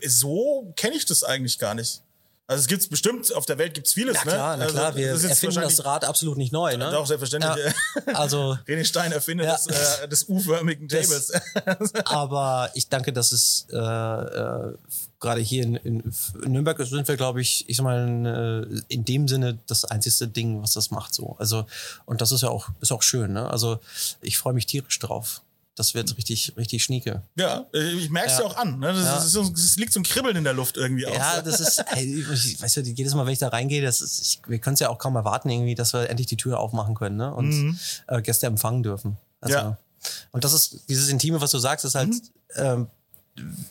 äh, so kenne ich das eigentlich gar nicht. Also es gibt bestimmt, auf der Welt gibt's vieles. Na klar, ne? na klar, also, wir das erfinden das Rad absolut nicht neu. Ne? Doch, selbstverständlich. Ja, also, René Stein erfindet Ja. des, äh, des U-förmigen Das- Tables. aber ich danke, dass es äh, äh, gerade hier in, in Nürnberg sind wir, glaube ich, ich sag mal, in, äh, in dem Sinne das einzigste Ding, was das macht so. Also, und das ist ja auch, ist auch schön, ne? Also ich freue mich tierisch drauf. Das wird richtig, richtig schnieke. ja, äh, ich merke es ja. Ja. auch an. Ne? Das, Ja. ist, das, liegt so ein Kribbeln in der Luft irgendwie auch. Ja, das ist, ey, ich, weißt du, jedes Mal, wenn ich da reingehe, das ist, ich, wir können es ja auch kaum erwarten, irgendwie, dass wir endlich die Tür aufmachen können ne? und äh, Gäste empfangen dürfen. Also, Mhm. Ja. Mhm. Und das ist, dieses Intime, was du sagst, ist halt, ähm,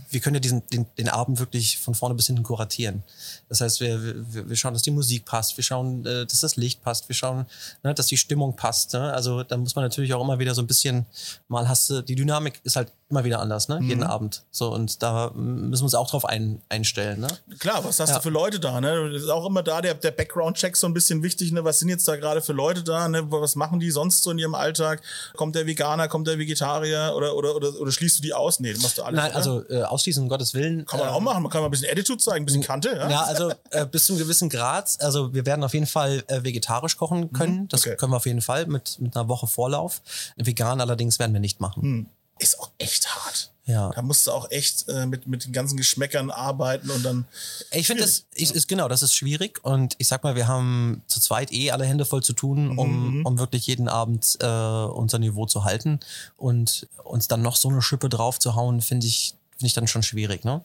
wir können ja diesen, den, den Abend wirklich von vorne bis hinten kuratieren. Das heißt, wir, wir, wir schauen, dass die Musik passt, wir schauen, äh, dass das Licht passt, wir schauen, ne, dass die Stimmung passt. Ne? Also da muss man natürlich auch immer wieder so ein bisschen, mal hast du, die Dynamik ist halt immer wieder anders, ne? Mhm. jeden Abend. So, und da müssen wir uns auch drauf ein, einstellen. Ne? Klar, was hast Ja. du für Leute da? Ne? Das ist auch immer da der, der Background-Check so ein bisschen wichtig. Ne? Was sind jetzt da gerade für Leute da? Ne? Was machen die sonst so in ihrem Alltag? Kommt der Veganer, kommt der Vegetarier oder, oder, oder, oder schließt du die aus? Nee, machst du alles. Nein, oder? also äh, ausschließen, um Gottes Willen. Kann man äh, auch machen. Man kann mal ein bisschen Attitude zeigen, ein bisschen Kante. Ja? Ja, also äh, bis zu einem gewissen Grad. Also wir werden auf jeden Fall äh, vegetarisch kochen können. Das Mhm. okay. können wir auf jeden Fall mit, mit einer Woche Vorlauf. Vegan allerdings werden wir nicht machen. Ist auch echt hart. Ja. Da musst du auch echt äh, mit, mit den ganzen Geschmäckern arbeiten und dann. Ich finde, das ist, ist genau, das ist schwierig. Und ich sag mal, wir haben zu zweit eh alle Hände voll zu tun, um, um wirklich jeden Abend äh, unser Niveau zu halten. Und uns dann noch so eine Schippe drauf zu hauen, finde ich, finde ich dann schon schwierig. Ne?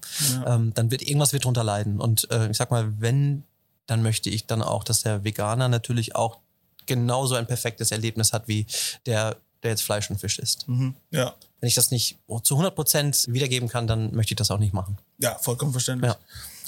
Ähm, dann wird irgendwas wird drunter leiden. Und äh, ich sag mal, wenn, dann möchte ich dann auch, dass der Veganer natürlich auch genauso ein perfektes Erlebnis hat wie der, der jetzt Fleisch und Fisch isst. Mhm. Ja. Wenn ich das nicht zu 100% wiedergeben kann, dann möchte ich das auch nicht machen. Ja, vollkommen verständlich. Ja.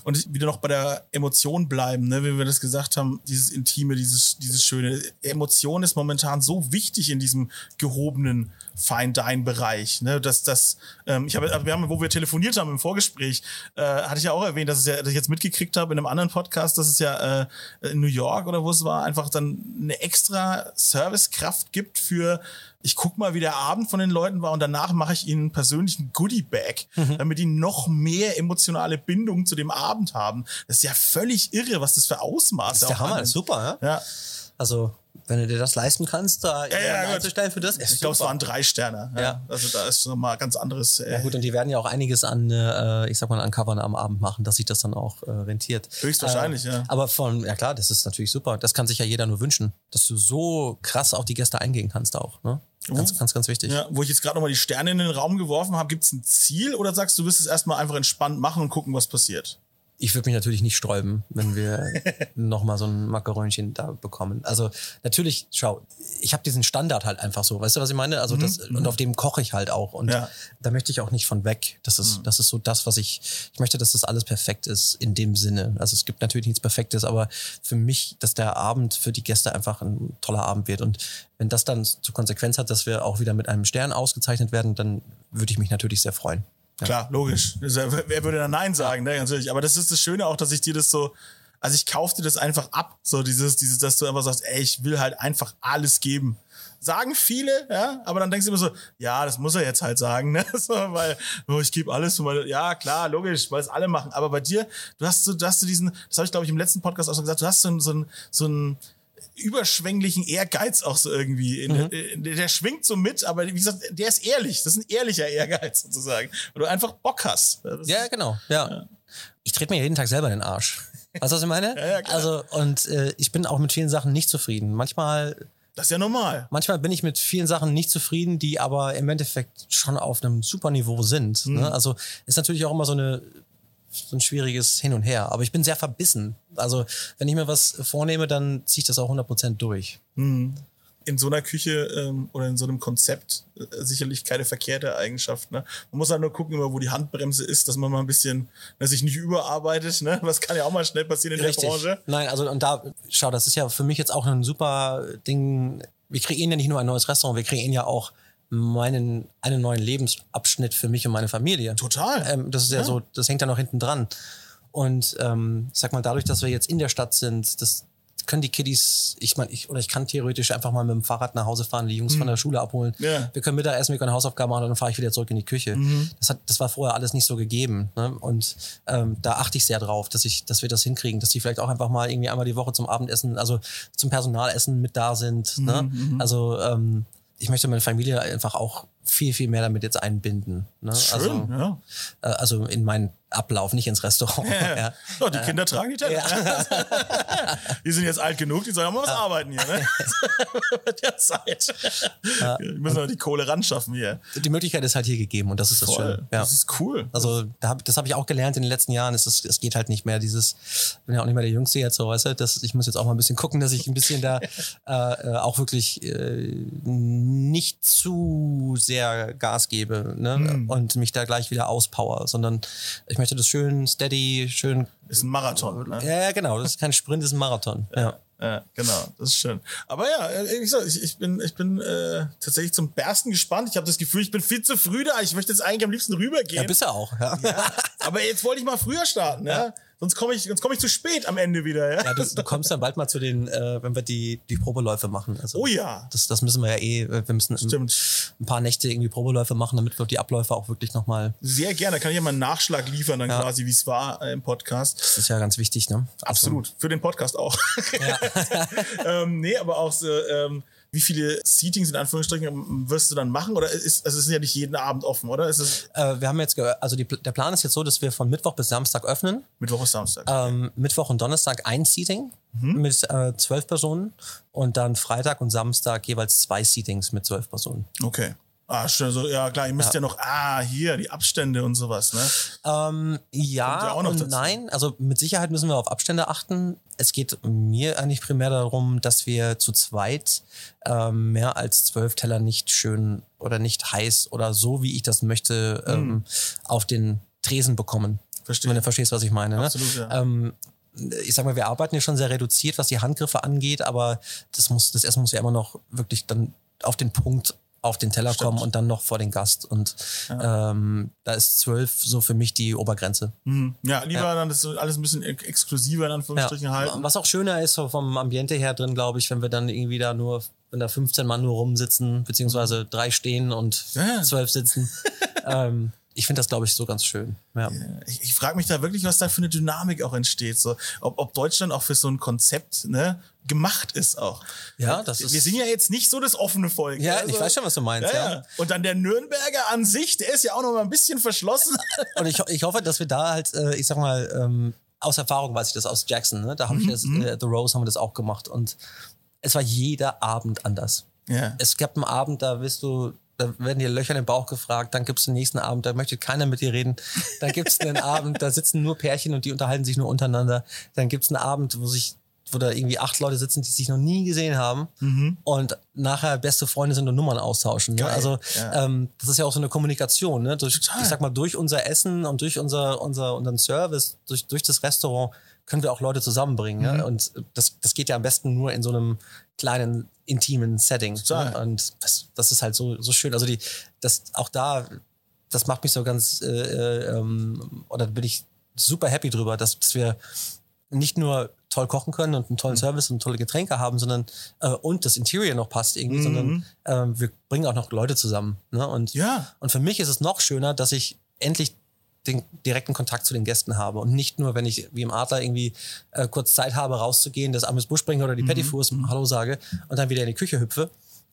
Und ich- wieder noch bei der Emotion bleiben, ne, wie wir das gesagt haben, dieses Intime, dieses, dieses Schöne. Emotion ist momentan so wichtig in diesem gehobenen Fine-Dine-Bereich. Ne, dass das, ähm, ich habe, wir haben, wo wir telefoniert haben im Vorgespräch, äh, hatte ich ja auch erwähnt, dass, es ja, dass ich jetzt mitgekriegt habe in einem anderen Podcast, dass es ja äh, in New York oder wo es war, einfach dann eine extra Servicekraft gibt für ich guck mal, wie der Abend von den Leuten war und danach mache ich ihnen einen persönlichen Goodie-Bag, damit die noch mehr emotionale Bindung zu dem Abend haben. Das ist ja völlig irre, was das für Ausmaße Das ist der Hammer, ist super, ja? Ja, Also, wenn du dir das leisten kannst, da ja, gut. einzustellen für das, ich glaube, es waren drei Sterne. Ja. Ja. Also da ist nochmal ganz anderes. Äh, Ja gut, und die werden ja auch einiges an, äh, ich sag mal, an Covern am Abend machen, dass sich das dann auch äh, rentiert. Höchstwahrscheinlich, äh, ja. Aber von, ja klar, das ist natürlich super. Das kann sich ja jeder nur wünschen, dass du so krass auf die Gäste eingehen kannst auch. Ne? Ganz, ganz, ganz wichtig. ja, wo ich jetzt gerade nochmal die Sterne in den Raum geworfen habe, gibt es ein Ziel oder sagst du, du wirst es erstmal einfach entspannt machen und gucken, was passiert? Ich würde mich natürlich nicht sträuben, wenn wir nochmal so ein Macarönchen da bekommen. Also natürlich, schau, ich habe diesen Standard halt einfach so, weißt du, was ich meine? Also das, und auf dem koche ich halt auch. Und Ja. da möchte ich auch nicht von weg. Das ist, das ist so das, was ich, ich möchte, dass das alles perfekt ist in dem Sinne. Also es gibt natürlich nichts Perfektes, aber für mich, dass der Abend für die Gäste einfach ein toller Abend wird. Und wenn das dann zur Konsequenz hat, dass wir auch wieder mit einem Stern ausgezeichnet werden, dann würde ich mich natürlich sehr freuen. Klar, logisch. Ja- Wer würde da Nein sagen, ne? Ganz ehrlich. Aber das ist das Schöne auch, dass ich dir das so, also ich kauf dir das einfach ab. So dieses, dieses, dass du einfach sagst, ey, ich will halt einfach alles geben. Sagen viele, ja, aber dann denkst du immer so, ja, das muss er jetzt halt sagen, ne? So, weil, oh, ich gebe alles meine, ja, klar, logisch, weil es alle machen. Aber bei dir, du hast so, du hast so diesen, das habe ich glaube ich im letzten Podcast auch schon gesagt, du hast so, ein- so, ein- so ein überschwänglichen Ehrgeiz auch so irgendwie. In, in, der schwingt so mit, aber wie gesagt, der ist ehrlich. Das ist ein ehrlicher Ehrgeiz sozusagen. Weil du einfach Bock hast. Das Ja, genau. Ja. Ich trete mir jeden Tag selber in den Arsch. Weißt du, was ich meine? Ja, ja, klar. Also, und äh, ich bin auch mit vielen Sachen nicht zufrieden. Manchmal Das ist ja normal. Manchmal bin ich mit vielen Sachen nicht zufrieden, die aber im Endeffekt schon auf einem super Niveau sind. Mhm. Ne? Also ist natürlich auch immer so eine so ein schwieriges Hin und Her. Aber ich bin sehr verbissen. Also wenn ich mir was vornehme, dann ziehe ich das auch 100% durch. in so einer Küche ähm, oder in so einem Konzept äh, sicherlich keine verkehrte Eigenschaft. Ne? Man muss halt nur gucken, wo die Handbremse ist, dass man mal ein bisschen ne, sich nicht überarbeitet. Ne? Was kann ja auch mal schnell passieren in der Branche. Nein, also und da, schau, das ist ja für mich jetzt auch ein super Ding. Wir kreieren ja nicht nur ein neues Restaurant, wir kreieren ja auch meinen, einen neuen Lebensabschnitt für mich und meine Familie. Total. Ähm, das ist ja, Ja. so, das hängt ja noch hinten dran. Und ähm, ich sag mal, dadurch, dass wir jetzt in der Stadt sind, das können die Kiddies, ich meine, ich, oder ich kann theoretisch einfach mal mit dem Fahrrad nach Hause fahren, die Jungs von der Schule abholen. Ja. Mhm. Wir können Mittagessen, wir können Hausaufgaben machen und dann fahre ich wieder zurück in die Küche. Das, hat, das war vorher alles nicht so gegeben. Ne? Und ähm, da achte ich sehr drauf, dass, ich, dass wir das hinkriegen, dass die vielleicht auch einfach mal irgendwie einmal die Woche zum Abendessen, also zum Personalessen mit da sind. Mhm, Ne? Also ähm, ich möchte meine Familie einfach auch viel, viel mehr damit jetzt einbinden. Ne? Schön, Also, ja. äh, also in meinen Ablauf, nicht ins Restaurant. Ja. Oh, die Kinder tragen die Teller. die sind jetzt alt genug, die sollen auch mal was arbeiten hier. Ne? Mit der Zeit. Die müssen auch die Kohle ran schaffen hier. Die Möglichkeit ist halt hier gegeben und das ist das Voll. Schöne. Ja. Das ist cool. Also das habe ich auch gelernt in den letzten Jahren. Es, ist, es geht halt nicht mehr dieses, ich bin ja auch nicht mehr der Jüngste jetzt so, weißt du, das, ich muss jetzt auch mal ein bisschen gucken, dass ich ein bisschen da äh, äh, auch wirklich äh, nicht zu sehr Gas gebe ne? Hm. und mich da gleich wieder auspower, sondern ich möchte das schön steady, schön, Ist ein Marathon. Ne? ja, ja genau, das ist kein Sprint, das ist ein Marathon. Ja. Ja, genau, das ist schön. Aber ja, äh, ich, ich bin, ich bin äh, tatsächlich zum Bersten gespannt. Ich habe das Gefühl, ich bin viel zu früh da. Ich möchte jetzt eigentlich am liebsten rübergehen. Ja, bist du auch. Ja. Aber jetzt wollte ich mal früher starten, ja. Sonst komme ich, sonst komme ich zu spät am Ende wieder, ja. Ja, du, du kommst dann bald mal zu den, äh, wenn wir die, die Probeläufe machen. Also, Oh ja. Das, das müssen wir ja eh, äh, wir müssen ein, Stimmt. ein paar Nächte irgendwie Probeläufe machen, damit wir die Abläufe auch wirklich nochmal, Sehr gerne. Kann ich ja mal einen Nachschlag liefern, dann Ja. quasi, wie es war äh, im Podcast. das ist ja ganz wichtig, ne? Absolut. Für den Podcast auch. Ja. ähm, nee, aber auch so, ähm, wie viele Seatings in Anführungsstrichen wirst du dann machen? Oder ist, also es ist ja nicht jeden Abend offen, oder? Ist es Äh, wir haben jetzt, also die, der Plan ist jetzt so, dass wir von Mittwoch bis Samstag öffnen. Mittwoch bis Samstag? Ähm, Mittwoch und Donnerstag ein Seating mit äh, zwölf Personen und dann Freitag und Samstag jeweils zwei Seatings mit zwölf Personen. Okay. Ah, stimmt. So, ja, klar, ihr müsst ja. noch, ah, hier, die Abstände und sowas, ne? Ähm, ja, ja und nein. Also mit Sicherheit müssen wir auf Abstände achten. Es geht mir eigentlich primär darum, dass wir zu zweit ähm, mehr als zwölf Teller nicht schön oder nicht heiß oder so, wie ich das möchte, ähm, auf den Tresen bekommen. Verstehe. Wenn du verstehst, was ich meine. Ne? Absolut, ja. Ähm, ich sag mal, wir arbeiten ja schon sehr reduziert, was die Handgriffe angeht, aber das muss, das Essen muss ja immer noch wirklich dann auf den Punkt auf den Teller Stimmt. kommen und dann noch vor den Gast. Und ähm, da ist zwölf so für mich die Obergrenze. Mhm. Ja, lieber dann das alles ein bisschen ex- exklusiver in Anführungsstrichen halten. Was auch schöner ist so vom Ambiente her drin, glaube ich, wenn wir dann irgendwie da nur, wenn da 15 Mann nur rumsitzen, beziehungsweise drei stehen und Ja. zwölf sitzen. ähm, ich finde das, glaube ich, so ganz schön. Ja. Ich, ich frage mich da wirklich, was da für eine Dynamik auch entsteht. So, ob, ob Deutschland auch für so ein Konzept ne, gemacht ist auch. Ja, das ist- Wir sind ja jetzt nicht so das offene Volk. Ja, also- ich weiß schon, was du meinst, Ja, ja. Und dann der Nürnberger an sich, der ist ja auch noch mal ein bisschen verschlossen. Und ich, ich hoffe, dass wir da halt, äh, ich sag mal, ähm, aus Erfahrung weiß ich das aus Jackson, ne? da habe ich das, äh, The Rose haben wir das auch gemacht und es war jeder Abend anders. ja. Es gab einen Abend, da wirst du, da werden dir Löcher in den Bauch gefragt, dann gibt es den nächsten Abend, da möchte keiner mit dir reden. Dann gibt es einen Abend, da sitzen nur Pärchen und die unterhalten sich nur untereinander. Dann gibt es einen Abend, wo sich wo da irgendwie acht Leute sitzen, die sich noch nie gesehen haben und nachher beste Freunde sind und Nummern austauschen. Ne? Also ja. ähm, das ist ja auch so eine Kommunikation. Ne? Durch, ich sag mal, durch unser Essen und durch unser, unser unseren Service, durch, durch das Restaurant können wir auch Leute zusammenbringen. Mhm. Ja? Und das, das geht ja am besten nur in so einem kleinen, intimen Setting. Ne? Und das, das ist halt so, so schön. Also die, das auch da, das macht mich so ganz, äh, äh, ähm, oder bin ich super happy drüber, dass, dass wir nicht nur toll kochen können und einen Mhm. tollen Service und tolle Getränke haben, sondern äh, und das Interior noch passt irgendwie, sondern ähm, wir bringen auch noch Leute zusammen. Ne? Und, Mhm. Ja. und für mich ist es noch schöner, dass ich endlich den direkten Kontakt zu den Gästen habe und nicht nur, wenn ich wie im Adler irgendwie äh, kurz Zeit habe, rauszugehen, das Amis Busch bringe oder die Mhm. Petit Fours Hallo sage und dann wieder in die Küche hüpfe,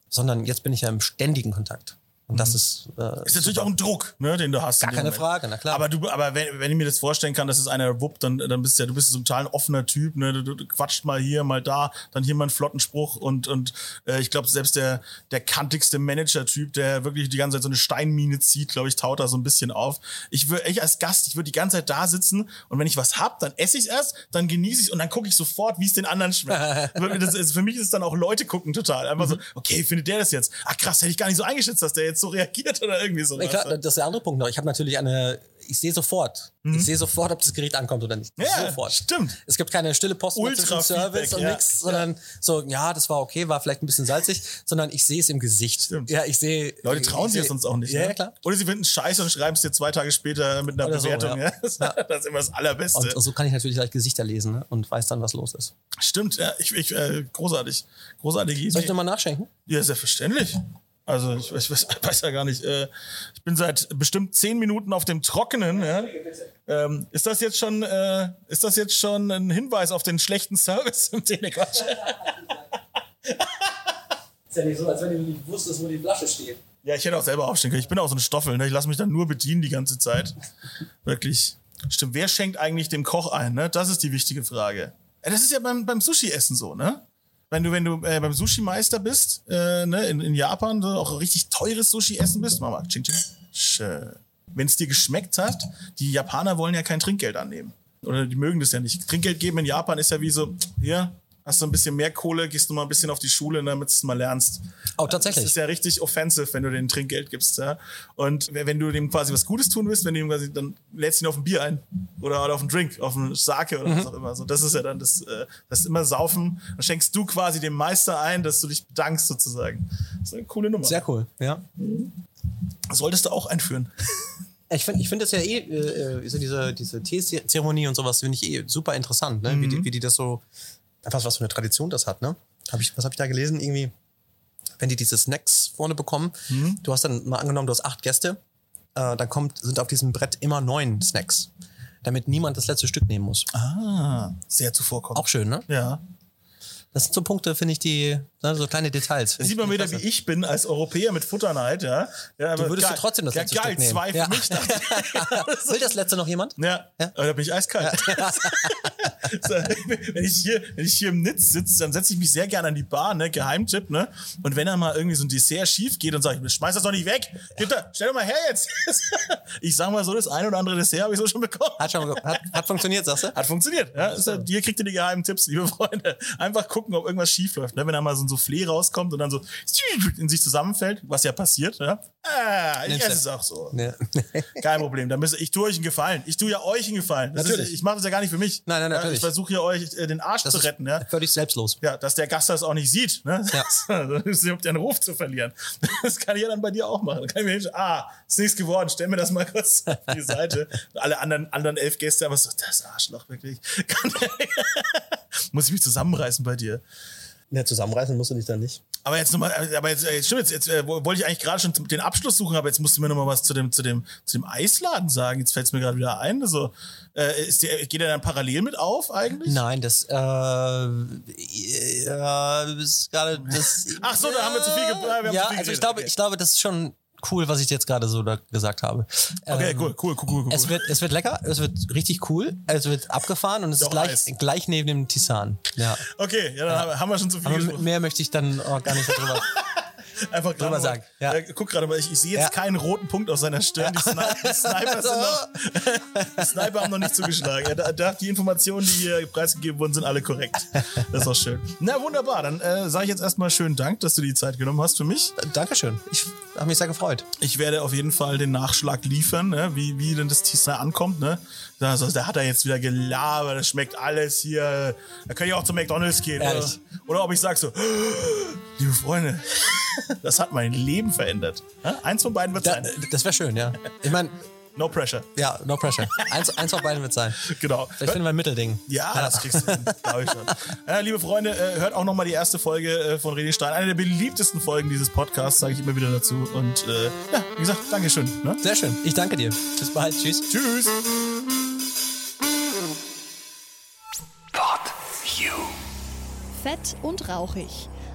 sondern jetzt bin ich ja im ständigen Kontakt. Und das ist, äh, Ist natürlich auch ein Druck, ne, den du hast. Gar keine Moment. Frage, na klar. Aber du, aber wenn, wenn ich mir das vorstellen kann, dass es einer wuppt, dann, dann bist du ja, du bist so ein total offener Typ, ne, du, du quatscht mal hier, mal da, dann hier mal einen flotten Spruch und, und äh, ich glaube, selbst der, der kantigste Manager-Typ, der wirklich die ganze Zeit so eine Steinmine zieht, glaube ich, taut da so ein bisschen auf. Ich würde, ich als Gast, ich würde die ganze Zeit da sitzen und wenn ich was hab, dann esse ich erst, dann genieße ich und dann gucke ich sofort, wie es den anderen schmeckt. das ist, für mich ist es dann auch Leute gucken total. Einfach so, okay, findet der das jetzt? Ach krass, hätte ich gar nicht so eingeschätzt, dass der jetzt so reagiert oder irgendwie so. Ja, klar, das ist der andere Punkt noch. Ich habe natürlich eine, ich sehe sofort. Ich sehe sofort, ob das Gericht ankommt oder nicht. Mhm. Ja, sofort. stimmt. Es gibt keine stille Post zwischen Service und ja. nix, sondern so, ja, das war okay, war vielleicht ein bisschen salzig, sondern ich sehe es im Gesicht. Stimmt. Ja, ich sehe. Leute trauen ich sich ja sonst auch nicht. Ja, ne? ja, klar. Oder sie finden es scheiße und schreiben es dir zwei Tage später mit einer Oder so, Bewertung. ja. ja. Das, ist immer das Allerbeste. Und so kann ich natürlich gleich Gesichter lesen ne? und weiß dann, was los ist. Stimmt, ja, ich, ich, äh, großartig. Großartige Soll ich Idee. nochmal nachschenken? Ja, selbstverständlich. Also ich, ich weiß, weiß ja gar nicht. Äh, ich bin seit bestimmt zehn Minuten auf dem Trockenen. Ja? Ähm, ist das jetzt schon? Äh, ist das jetzt schon ein Hinweis auf den schlechten Service im Telequatsch? Ist ja nicht so, als wenn du nicht wusstest, wo die Flasche steht. Ja, ich hätte auch selber aufstehen können. Ich bin auch so eine Stoffel. Ne? Ich lasse mich dann nur bedienen die ganze Zeit. Wirklich. Stimmt. Wer schenkt eigentlich dem Koch ein? Ne? Das ist die wichtige Frage. Äh, Das ist ja beim, beim Sushi-Essen so, ne? Wenn du, wenn du äh, beim Sushi-Meister bist, äh, ne, in, in Japan, auch richtig teures Sushi essen bist, Mama, ching, ching. Schön. Wenn es dir geschmeckt hat, die Japaner wollen ja kein Trinkgeld annehmen. Oder die mögen das ja nicht. Trinkgeld geben in Japan ist ja wie so, hier, hast du ein bisschen mehr Kohle, gehst du mal ein bisschen auf die Schule, damit du es mal lernst. Oh, Das tatsächlich. ist ja richtig offensive, wenn du denen Trinkgeld gibst. Ja? Und wenn du dem quasi was Gutes tun willst, wenn du ihm quasi, dann lädst du ihn auf ein Bier ein. Oder, oder auf einen Drink, auf einen Sake oder Mhm. was auch immer. So, das ist ja dann das, äh, das ist immer Saufen. Dann schenkst du quasi dem Meister ein, dass du dich bedankst sozusagen. Das ist eine coole Nummer. Sehr cool, ja. Solltest du auch einführen. Ich finde ich find das ja eh, äh, so diese, diese Teezeremonie und sowas finde ich eh super interessant, ne? wie, die, wie die das so, einfach was für eine Tradition das hat, ne? Hab ich, was habe ich da gelesen? Irgendwie, wenn die diese Snacks vorne bekommen, du hast dann mal angenommen, du hast acht Gäste, äh, dann kommt, sind auf diesem Brett immer neun Snacks, damit niemand das letzte Stück nehmen muss. Ah, sehr zuvorkommend. Auch schön, ne? Ja. Das sind so Punkte, finde ich, die, ne, so kleine Details. Sieht man wieder, klasse. wie ich bin als Europäer mit Futterneid, ja. ja aber würdest geil, du trotzdem das ja, letzte geil, Stück nehmen. zwei Ja. mich. Will das letzte noch jemand? Ja, Ja. aber da bin ich eiskalt. so, wenn, ich hier, wenn ich hier im Nitz sitze, dann setze ich mich sehr gerne an die Bar, ne? Geheimtipp, ne? Und wenn dann mal irgendwie so ein Dessert schief geht, dann sage ich, schmeiß das doch nicht weg. Gib da, stell doch mal her jetzt. ich sag mal so, das eine oder andere Dessert habe ich so schon bekommen. Hat schon hat, hat funktioniert, sagst du? Hat funktioniert. Ja? Ja, hier kriegt ihr die geheimen Tipps, liebe Freunde. Einfach gucken, ob irgendwas schief läuft. Ne? Wenn da mal so ein Soufflé rauskommt und dann so in sich zusammenfällt, was ja passiert. Ja? Ah, ich esse es auch so. Ja. Kein Problem. Da müsst, ich tue euch einen Gefallen. Ich tue ja euch einen Gefallen. Das Natürlich. Ist, ich mache das ja gar nicht für mich. Nein, nein, Ja, natürlich. Ich versuche ja euch äh, den Arsch Das zu retten. Ja? völlig selbstlos. Ja, dass der Gast das auch nicht sieht. Ne? Ja. Das ist überhaupt einen Ruf zu verlieren. Das kann ich ja dann bei dir auch machen. Dann kann ich mir hinstellen, ah, ist nichts geworden. Stell mir das mal kurz auf die Seite. Alle anderen, anderen elf Gäste, aber so, das Arschloch wirklich. Muss ich mich zusammenreißen bei dir. Ja, zusammenreißen musst du dich dann nicht. Aber jetzt nochmal, aber jetzt, äh, stimmt, jetzt, jetzt äh, wollte ich eigentlich gerade schon den Abschluss suchen, aber jetzt musst du mir nochmal was zu dem, zu dem, zu dem Eisladen sagen. Jetzt fällt es mir gerade wieder ein. Also, äh, ist der, geht der dann parallel mit auf eigentlich? Nein, das, äh, äh, ist gerade das. Ach so, da haben wir zu viel ge- äh, wir ja, zu viel also ich glaube, okay. ich glaube, das ist schon cool, was ich jetzt gerade so da gesagt habe. Okay, Ähm, cool, cool, cool, cool. cool. Es wird, es wird lecker, es wird richtig cool, es wird abgefahren und es Doch ist gleich, gleich neben dem Tisan. Ja. okay, ja, dann haben- haben wir schon zu viel Aber mehr möchte ich dann auch gar nicht darüber. Einfach drüber sagen, ja. Äh, guck gerade mal, ich, ich sehe jetzt Ja. keinen roten Punkt auf seiner Stirn. Die, Sni die Sniper sind noch, die Sniper haben noch nicht zugeschlagen. Da, da, die Informationen, die hier preisgegeben wurden, sind alle korrekt. Das ist auch schön. Na wunderbar, dann äh, sage ich jetzt erstmal schönen Dank, dass du die Zeit genommen hast für mich. Dankeschön. Ich habe mich sehr gefreut. Ich werde auf jeden Fall den Nachschlag liefern, ne? wie, wie denn das Tisser ankommt. Ne? Da, also, da hat er jetzt wieder gelabert, das schmeckt alles hier. Da kann ich auch zu McDonalds gehen. Oder, oder ob ich sage so, liebe Freunde, das hat mein Leben verändert. Ja? Eins von beiden wird Da, sein. das wäre schön, ja. Ich meine, No pressure. ja, no pressure. Eins, eins von beiden wird sein. Genau. Vielleicht finden wir ein Mittelding. Ja, das kriegst du hin, glaube ich schon. Ja, liebe Freunde, äh, hört auch nochmal die erste Folge äh, von René Stein. Eine der beliebtesten Folgen dieses Podcasts, sage ich immer wieder dazu. Und äh, ja, wie gesagt, Dankeschön. Ne? Sehr schön. Ich danke dir. Bis bald. Tschüss. Tschüss. Fett und rauchig.